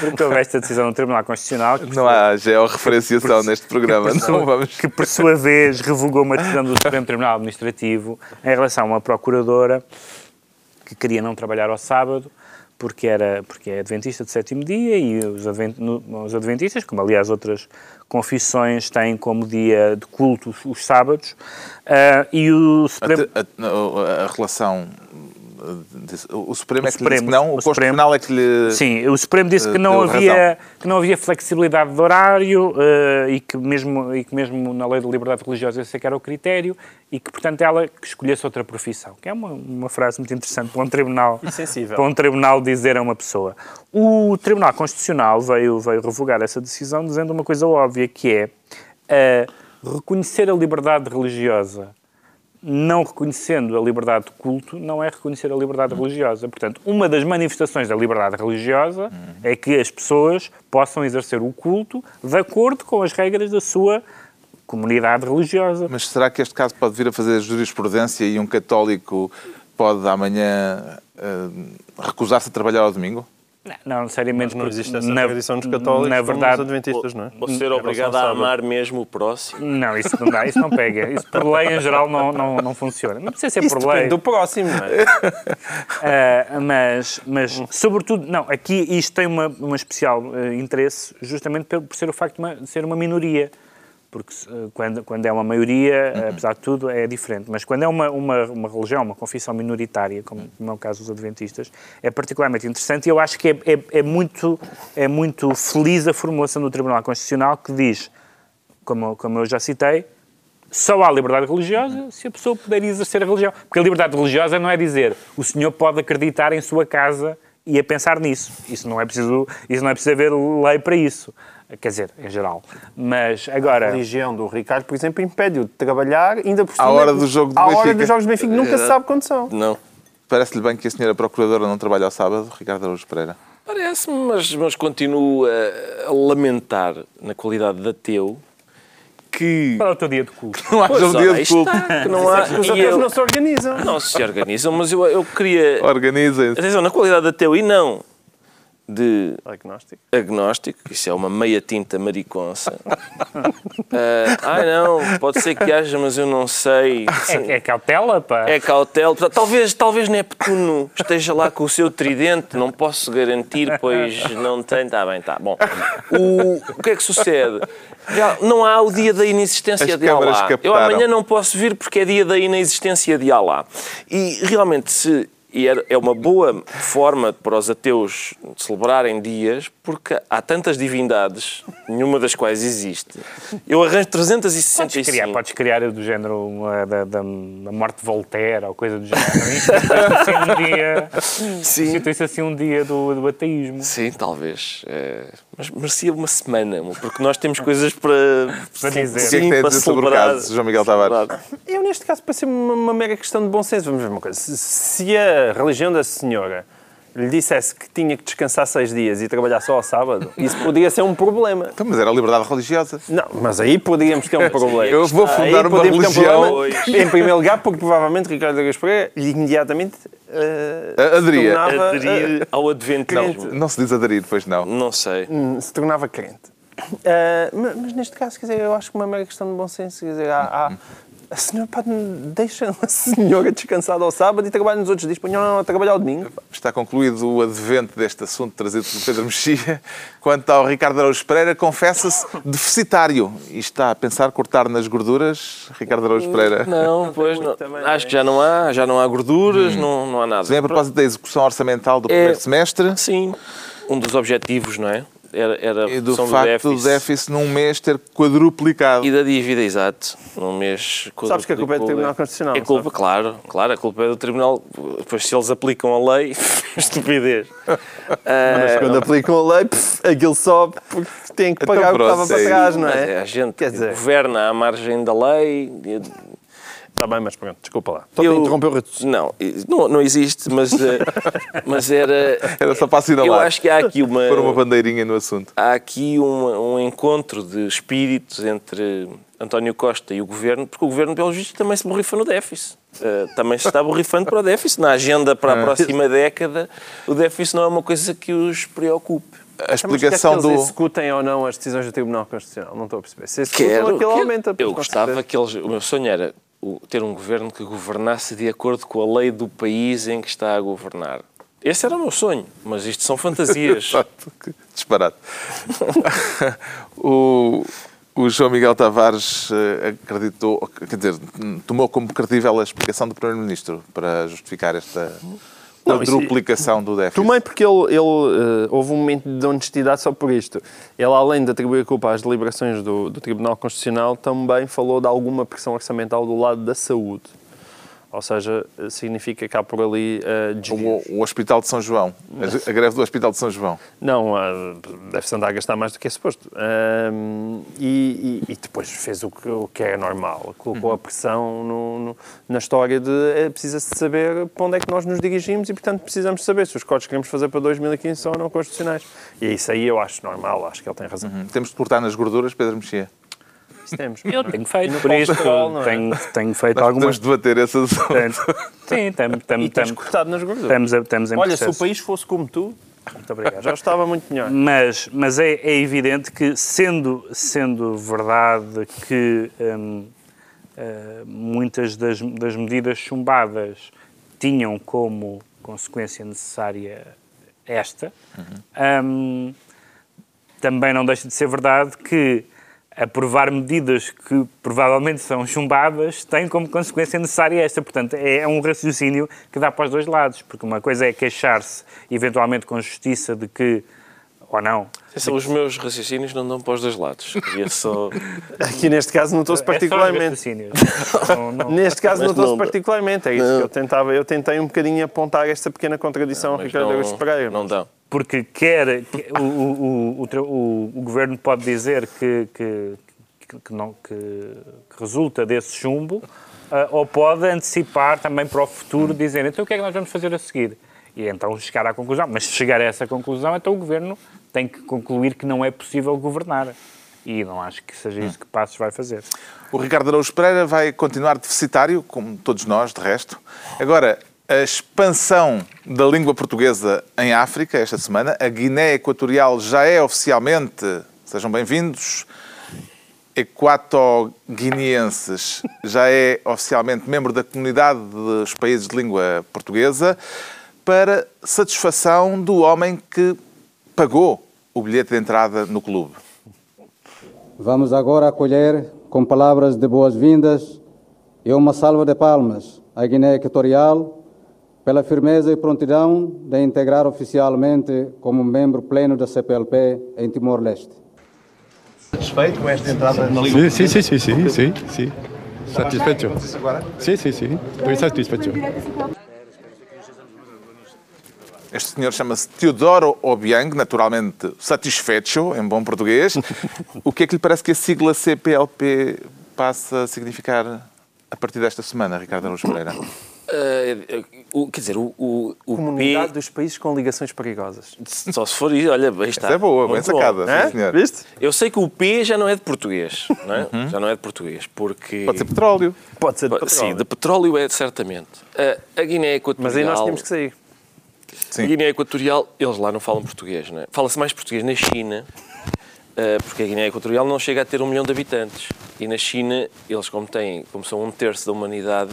porque houve esta decisão do Tribunal Constitucional que, Não há georreferenciação neste programa. Não vamos... que, por sua vez, revogou uma decisão do Supremo Tribunal Administrativo em relação a uma procuradora que queria não trabalhar ao sábado porque, era, porque é adventista de sétimo dia e os, advent, os adventistas, como aliás outras confissões, têm como dia de culto os, os sábados. ah, e o Supremo. A, a- a relação. Uh, O Supremo é que lhe Supremo- disse que não, o, o Supremo- Penal é que lhe. Sim, o Supremo disse que eh, não, deu havia, razão. que não havia flexibilidade de horário eh, e, que mesmo, e que mesmo na lei de liberdade religiosa esse é que era o critério e que, portanto, ela que escolhesse outra profissão. Que é uma, uma frase muito interessante para um tribunal, para um tribunal dizer a uma pessoa. O Tribunal Constitucional veio, veio revogar essa decisão dizendo uma coisa óbvia, que é eh, reconhecer a liberdade religiosa não reconhecendo a liberdade de culto, não é reconhecer a liberdade religiosa. Portanto, uma das manifestações da liberdade religiosa é que as pessoas possam exercer o culto de acordo com as regras da sua comunidade religiosa. Mas será que este caso pode vir a fazer jurisprudência e um católico pode amanhã uh, recusar-se a trabalhar ao domingo? Não, não necessariamente. Não existe essa na- tradição dos católicos Na como verdade, dos adventistas, não é? Ou ser obrigado a amar mesmo o próximo. não, isso não dá, isso não pega. Isso por lei, em geral, não, não, não funciona. Não precisa ser Isso por lei. depende do próximo, não é? Uh, mas, mas sobretudo, não, aqui isto tem uma, uma especial uh, interesse justamente por, por ser o facto de, uma- de ser uma minoria. Porque se, uh, quando, quando é uma maioria, uh, apesar de tudo, é diferente. Mas quando é uma, uma, uma religião, uma confissão minoritária, como, como é o caso dos adventistas, é particularmente interessante e eu acho que é, é, é muito, é muito feliz a formulação do Tribunal Constitucional que diz, como, como eu já citei, só há liberdade religiosa se a pessoa puder exercer a religião. Porque a liberdade religiosa não é dizer o senhor pode acreditar em sua casa e a pensar nisso. Isso não é preciso, isso não é preciso haver lei para isso. Quer dizer, em geral. Mas agora. A religião do Ricardo, por exemplo, impede-o de trabalhar ainda por cima. À hora do jogo do à hora Benfica. dos jogos do Benfica, nunca se sabe quando são. Não. Parece-lhe bem que a senhora Procuradora não trabalha ao sábado, Ricardo Araújo Pereira? Parece-me, mas, mas continuo a, a lamentar, na qualidade de ateu, que. Para o teu dia de culto. Não haja um dia de culto. está, que não há, Os ateus eu- não se organizam. não se organizam, mas eu, eu queria. Organizem-se. Atenção, na qualidade de ateu e não de Agnóstico. agnóstico, isso é uma meia tinta mariconça. Ah, ai não, pode ser que haja, mas eu não sei. É, é cautela, pá. É cautela. Talvez, talvez Neptuno esteja lá com o seu tridente, não posso garantir, pois não tem. Está bem, está. Bom, o, o que é que sucede? Já não há o dia da inexistência As de Alá. Eu amanhã não posso vir porque é dia da inexistência de Alá. E realmente, se. E é uma boa forma para os ateus celebrarem dias, porque há tantas divindades, nenhuma das quais existe. Eu arranjo Podes 365. criar, podes criar do género uma, da, da, da morte de Voltaire ou coisa do género. Institui-se assim um dia, Sim. institui-se assim um dia do, do ateísmo. Sim, talvez. É, mas merecia uma semana, porque nós temos coisas para, Para dizer. O que é a para celebrar. caso, João Miguel Tavares? Eu, neste caso, parece uma, uma mera questão de bom senso. Vamos ver uma coisa. Se, se a religião da senhora lhe dissesse que tinha que descansar seis dias e trabalhar só ao sábado, isso poderia ser um problema. Então, mas era a liberdade religiosa. Não, mas aí poderíamos ter um problema. Eu vou fundar Aí uma um religião. problema, Em primeiro lugar, porque provavelmente Ricardo Araújo Pereira lhe imediatamente eh, Aderia. se tornava, Aderir ao adventismo. Não se diz aderir, pois não. Não sei. eh, se tornava crente. Eh, ma- mas, neste caso, quer dizer, eu acho que uma mera questão de bom senso. Quer dizer, há, há- a senhora pode, deixa a senhora descansada ao sábado e trabalha nos outros dias. Põe não a trabalhar ao domingo. Está concluído o advento deste assunto trazido pelo Pedro Mexia. Quanto ao Ricardo Araújo Pereira, confessa-se deficitário e está a pensar cortar nas gorduras. Ricardo Araújo Pereira. Não, pois não. Acho que já não há, já não há gorduras, não, não há nada. Vem a propósito da execução orçamental do É- primeiro semestre Sim, um dos objetivos, não é? Era, era e do facto do déficit num mês ter quadruplicado. E da dívida, exato. Num mês. Sabes que a culpa é do. Tribunal Constitucional, É culpa, claro, claro, a culpa é do Tribunal. Pois se eles aplicam a lei, estupidez. Mas Ah, quando aplicam a lei, pff, aquilo sobe porque têm que Então pagar o que estava para é trás, não mas é? a gente Quer dizer- governa à margem da lei. Está bem, mas pronto, desculpa lá. Estou a Eu- interromper o. Não, não, não existe, mas, eh, mas era. Era só para assinalar. Eu acho que há aqui uma. Pôr uma bandeirinha no assunto. há aqui um, um encontro de espíritos entre António Costa e o Governo, porque o Governo, pelos vistos, também se borrifa no déficit. Eh, também se está borrifando para o déficit. Na agenda para Ah. a próxima década, o déficit não é uma coisa que os preocupe. A explicação Mas quer que do. eles executem ou não as decisões do Tribunal Constitucional? Não estou a perceber. Se executam, Quero, aquilo quero. aumenta. Eu gostava que eles... O meu sonho era ter um governo que governasse de acordo com a lei do país em que está a governar. Esse era o meu sonho, mas isto são fantasias. Disparate. o, o João Miguel Tavares eh, acreditou, quer dizer, tomou como credível a explicação do Primeiro-Ministro para justificar esta Não, isso- quadruplicação do déficit. Tomei porque ele, ele, eh, houve um momento de honestidade só por isto. Ele, além de atribuir a culpa às deliberações do, do Tribunal Constitucional, também falou de alguma pressão orçamental do lado da saúde. Ou seja, eh, significa que há por ali eh, desvios. O, o Hospital de São João, a, greve do Hospital de São João. Não, ah, deve-se andar a gastar mais do que é suposto. Ahm, e, e- e depois fez o que, o que é normal, colocou a pressão no- no- na história de é, precisa-se saber para onde é que nós nos dirigimos e, portanto, precisamos saber se os cortes que queremos fazer para 2015 são ou não constitucionais. E isso aí eu acho normal, acho que ele tem razão. Temos de cortar nas gorduras, Pedro Mexia. Temos. Eu tenho feito por isto, é? tenho, tenho feito Nós algumas. debater esse assunto. Portanto, Sim, E tens estamos, cortado nas gorduras. estamos, estamos em Olha, se o processo. país fosse como tu, muito obrigado, já estava muito melhor. Mas, mas é, é evidente que, sendo, sendo verdade que hum, eh, muitas das, das medidas chumbadas tinham como consequência necessária esta, hum, também não deixa de ser verdade que aprovar medidas que provavelmente são chumbadas tem como consequência necessária esta. Portanto, é um raciocínio que dá para os dois lados, porque uma coisa é queixar-se, eventualmente com justiça, de que ou não. São os meus raciocínios não dão para os dois lados. Queria só... Aqui neste caso notou-se É só os particularmente. raciocínios. Não- não- Neste caso não- particularmente. É isso não. que eu tentava. Eu tentei um bocadinho apontar esta pequena contradição ao Mas Ricardo Araújo Pereira. não dão. Porque quer, que- o, o, o, o, governo pode dizer que, que, que, não, que, resulta desse chumbo, ah, ou pode antecipar também para o futuro, dizer então o que é que nós vamos fazer a seguir? E então chegar à conclusão. Mas se chegar a essa conclusão, então o governo tem que concluir que não é possível governar. E não acho que seja isso que Passos vai fazer. O Ricardo Araújo Pereira vai continuar deficitário, como todos nós, de resto. Agora, a expansão da língua portuguesa em África, esta semana, a Guiné Equatorial já é oficialmente, sejam bem-vindos, equatoguineenses, já é oficialmente membro da comunidade dos países de língua portuguesa, para satisfação do homem que pagou o bilhete de entrada no clube. Vamos agora acolher com palavras de boas-vindas e uma salva de palmas à Guiné Equatorial pela firmeza e prontidão de integrar oficialmente como membro pleno da CPLP em Timor-Leste. satisfeito com esta entrada na Liga Sim, sim, sim, sim, sim, sim. Satisfeito. Sim, sim, sim. Estou satisfeito. Este senhor chama-se Teodoro Obiang, naturalmente satisfecho, em bom português. o que é que lhe parece que a sigla CPLP passa a significar a partir desta semana, Ricardo Araújo Pereira? Ah, o- quer dizer, o, o, o Comunidade P, dos países com ligações perigosas. só se for isso, olha, bem está. Essa é boa, bem sacada, Hã? senhor. Viste? Eu sei que o P já não é de português, não é? Já não é de português, porque... Pode ser petróleo. Pode ser de petróleo. Sim, de petróleo é certamente. A, a Guiné Equatorial... Mas aí nós tínhamos que sair. Sim. A Guiné Equatorial, eles lá não falam português, não é? Fala-se mais português na China, eh, porque a Guiné Equatorial não chega a ter um milhão de habitantes. E na China, eles como têm, como são um terço da humanidade,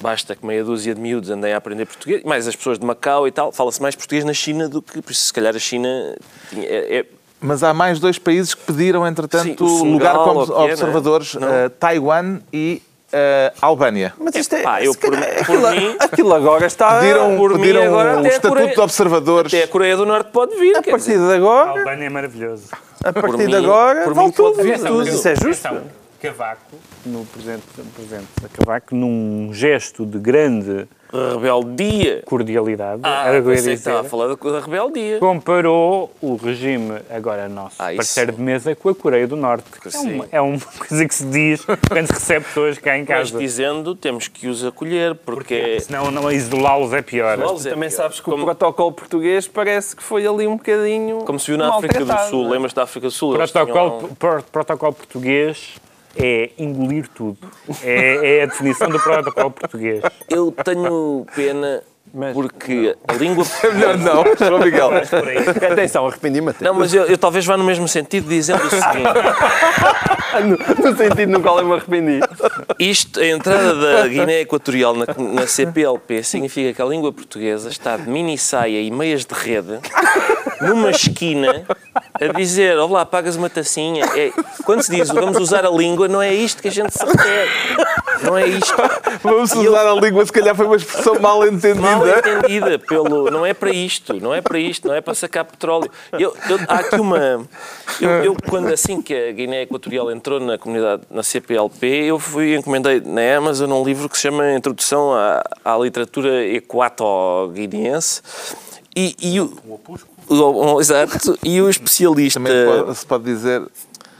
basta que meia dúzia de miúdos andem a aprender português, mais as pessoas de Macau e tal, fala-se mais português na China do que, por isso, se calhar a China tinha- é, é- Mas há mais dois países que pediram, entretanto, Sim, o Senegal, lugar como é, é? observadores: eh, Taiwan e eh, Albânia. Mas isto é. Epá, eu se calhar, por- por aquilo, mim- aquilo agora está. Pediram, por mim, pediram agora o a estatuto Coreia- de observadores. até a Coreia do Norte pode vir. A partir dizer. de A agora, Albânia é maravilhoso. a partir mim- de agora, por vale mim pode tudo. vir. tudo. Isso é justo. Cavaco, no presente, presente da Cavaco, num gesto de grande Rebeldia. cordialidade, Ah, era pensei que dizer, estava a falar da, rebeldia. comparou o regime, agora nosso Ah, parceiro de mesa, com a Coreia do Norte. É uma, é uma coisa que se diz quando se recebe pessoas cá em Mas casa. dizendo, temos que os acolher, porque... Senão não, isolá-los é pior. Isolá-los é Também pior. sabes que Como- o protocolo português parece que foi ali um bocadinho. Como se viu na África do Sul, é? lembras da África do Sul? Protocolo, tinham- pro- protocolo português é engolir tudo. É, é a definição do protocolo português. Eu tenho pena Mas- porque a língua... Melhor não, João Miguel. Atenção, arrependi-me até. Não, mas eu, eu talvez vá no mesmo sentido dizendo o seguinte. No, no sentido no qual eu me arrependi. Isto, a entrada da Guiné Equatorial na, na CPLP significa que a língua portuguesa está de mini saia e meias de rede numa esquina a dizer, olá, pagas uma tacinha. É, quando se diz vamos usar a língua, não é isto que a gente se refere. Não é isto. Vamos usar a língua, se calhar foi uma expressão mal entendida. mal entendida pelo. Não é para isto, não é para isto, não é para sacar petróleo. Eu, eu- há aqui uma. Eu, eu, quando assim que a Guiné Equatorial entrou na comunidade, na CPLP, eu fui encomendei na Amazon um livro que se chama Introdução à, à Literatura Equato-Guineense. E, e o, o- o- exato, e o especialista. Também pode- se pode dizer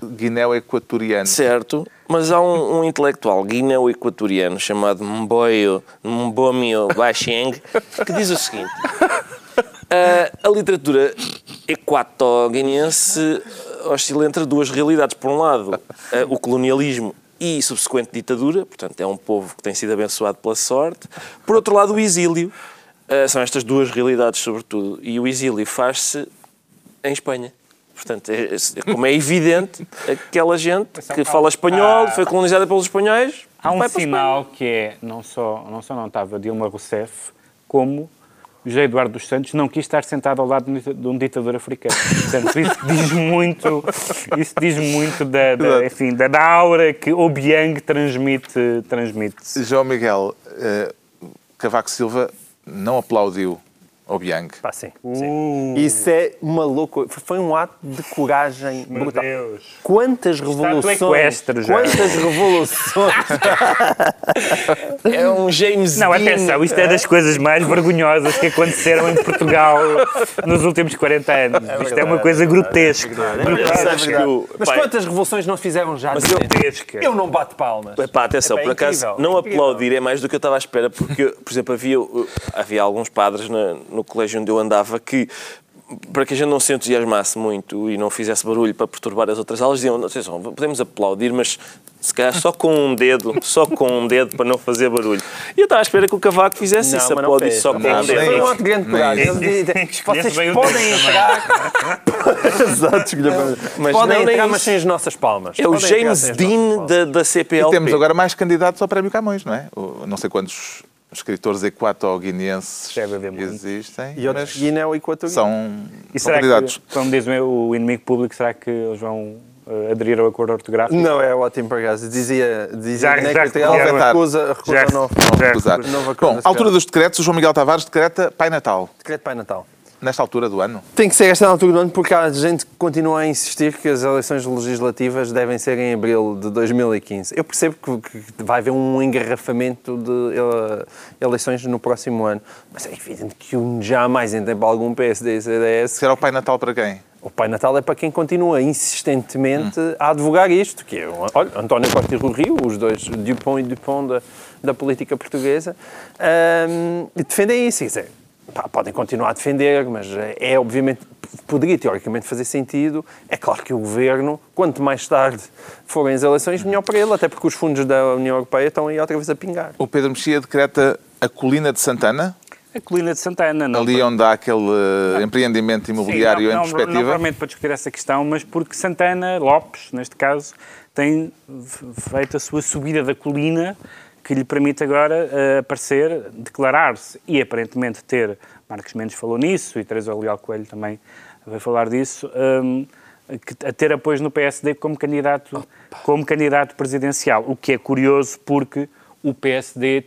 Guiné Equatoriano. Certo, mas há um, um intelectual guineu-equatoriano chamado Mboyo, Mbomio Basheng que diz o seguinte: a, a literatura equato-guineense oscila entre duas realidades. Por um lado, eh, o colonialismo e subsequente ditadura, portanto, é um povo que tem sido abençoado pela sorte. Por outro lado, o exílio. Eh, são estas duas realidades, sobretudo. E o exílio faz-se em Espanha. Portanto, é- é- como é evidente, aquela gente que fala espanhol, foi colonizada pelos espanhóis, Há um sinal que é, não só não, só não estava Dilma Rousseff, como José Eduardo dos Santos não quis estar sentado ao lado de um ditador africano. Portanto, isso diz muito, isso diz muito da, da, enfim, da, da aura que Obiang transmite, transmite. João Miguel, eh, Cavaco Silva não aplaudiu Obiang. Pá, sim, sim. Isso é uma loucura. Foi um ato de coragem Meu brutal. Deus. Quantas revoluções. Quantas revoluções. É um James Não, Dean. atenção, isto é das coisas mais vergonhosas que aconteceram em Portugal nos últimos 40 anos. Isto é uma coisa grotesca. Sabes que o- Mas quantas revoluções não se fizeram já? Mas eu-? Grotesca. eu não bato palmas. Epá, atenção, Epá, é por acaso, incrível, não incrível. aplaudir é mais do que eu estava à espera, porque, por exemplo, havia, uh, havia alguns padres na- no colégio onde eu andava que, para que a gente não se entusiasmasse muito e não fizesse barulho para perturbar as outras aulas, diziam, não sei, só, podemos aplaudir, mas se calhar só com um dedo, só com um dedo para não fazer barulho. E eu estava à espera que o Cavaco fizesse Não, isso, aplaudisse só com Não, um dedo. Foi um isso. ato de grande coragem. Vocês podem entrar. Exato. Mas podem entrar, isso. mas sem as nossas palmas. É o Podem James Dean da, da E CPLP. temos agora mais candidatos ao Prémio Camões, não é? Não sei quantos escritores equato-guineenses muitos. existem, E outros mas guineo-equatorianos. são, E são será candidatos. que, como diz o inimigo público, será que eles vão eh, aderir ao acordo ortográfico? Não, é ótimo por acaso. Dizia, dizia Já- que já- recusa, recusa já- o novo. já- Recusar. Nova coisa, Bom, se altura calhar. dos decretos, o João Miguel Tavares decreta Pai Natal, Decreto Pai Natal. Nesta altura do ano. Tem que ser esta altura do ano porque há gente que continua a insistir que as eleições legislativas devem ser em abril de 2015. Eu percebo que, que vai haver um engarrafamento de ele- eleições no próximo ano, mas é evidente que jamais em tempo algum PSD e CDS Será o Pai Natal para quem? O Pai Natal é para quem continua insistentemente a advogar isto, que é, olha, António Costa e Rui Rio, os dois Dupont e Dupont da, da política portuguesa, e defendem isso. Quer dizer, pá, podem continuar a defender, mas é, é, obviamente, poderia teoricamente fazer sentido. É claro que o Governo, quanto mais tarde forem as eleições, melhor para ele, até porque os fundos da União Europeia estão aí outra vez a pingar. O Pedro Mexia decreta a Colina de Santana, A colina de Santana. Não ali onde há aquele eh, empreendimento Sim, imobiliário não, em não, perspectiva. Não, provavelmente para discutir essa questão, mas porque Santana Lopes, neste caso, tem feito a sua subida da colina que lhe permite agora eh, aparecer, declarar-se e aparentemente ter, Marcos Mendes falou nisso e Teresa Leal Coelho também vai falar disso, hum, que- a ter apoio no PSD como candidato, como candidato presidencial, o que é curioso porque o PSD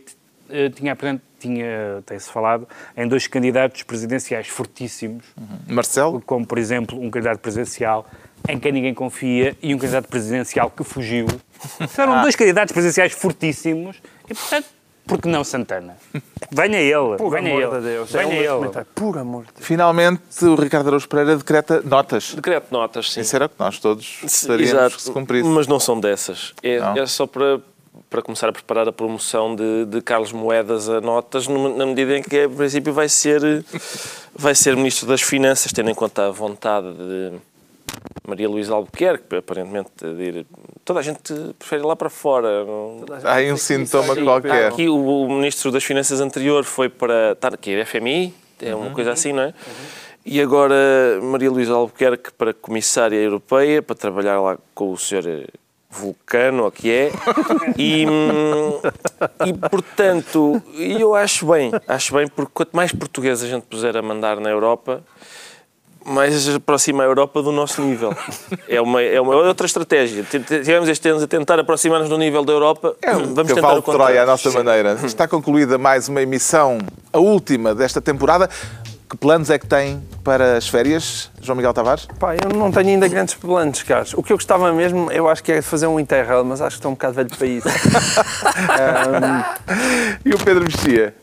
tinha, apresent- tinha tem-se falado em dois candidatos presidenciais fortíssimos, Marcelo, como por exemplo um candidato presidencial em quem ninguém confia e um candidato presidencial que fugiu. Eram Ah. dois candidatos presidenciais fortíssimos e, portanto, por que não Santana? Venha ele, Por venha amor ele, de Deus. é um venha dos ele. Por amor de Deus. finalmente o Ricardo Araújo Pereira decreta notas. Decreto de notas, sim. Isso era o que nós todos gostaríamos Exato, que se cumprisse. mas não são dessas. É, Não? é só para, para começar a preparar a promoção de, de Carlos Moedas a notas, na medida em que, a princípio, vai ser, vai ser Ministro das Finanças, tendo em conta a vontade de Maria Luísa Albuquerque, aparentemente, de ir... Toda a gente prefere ir lá para fora. Há aí um sintoma qualquer. Aqui o, o Ministro das Finanças anterior foi para... Está aqui, é FMI, é uma coisa assim, não é? E agora Maria Luísa Albuquerque para Comissária Europeia, para trabalhar lá com o Sr. Vulcano, ou o que é. E, e portanto, eu acho bem, acho bem, porque quanto mais português a gente puser a mandar na Europa, mais aproxima a Europa do nosso nível. É uma, é uma outra estratégia. Tivemos estes anos a tentar aproximar-nos do nível da Europa. Vamos tentar Cavalo o de Troia, contrário. à nossa maneira. Está concluída mais uma emissão, a última desta temporada. Que planos é que tem para as férias, João Miguel Tavares? Pá, eu não tenho ainda grandes planos, Carlos. O que eu gostava mesmo, eu acho que era fazer um Interrail, mas acho que estou um bocado velho para isso. E o Pedro Mexia?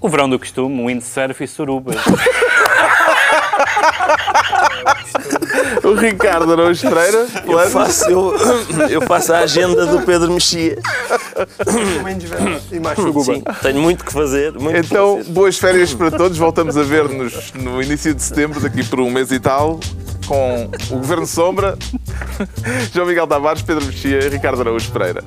O verão do costume, windsurf e surubas. O Ricardo Araújo Pereira? Eu Planos? faço, eu, eu faço a agenda do Pedro Mexia. e mais. Sim, tenho muito que fazer. Muito que Então, fazer. boas férias para todos. Voltamos a ver-nos no início de setembro, daqui por um mês e tal, com o Governo Sombra, João Miguel Tavares, Pedro Mexia e Ricardo Araújo Pereira.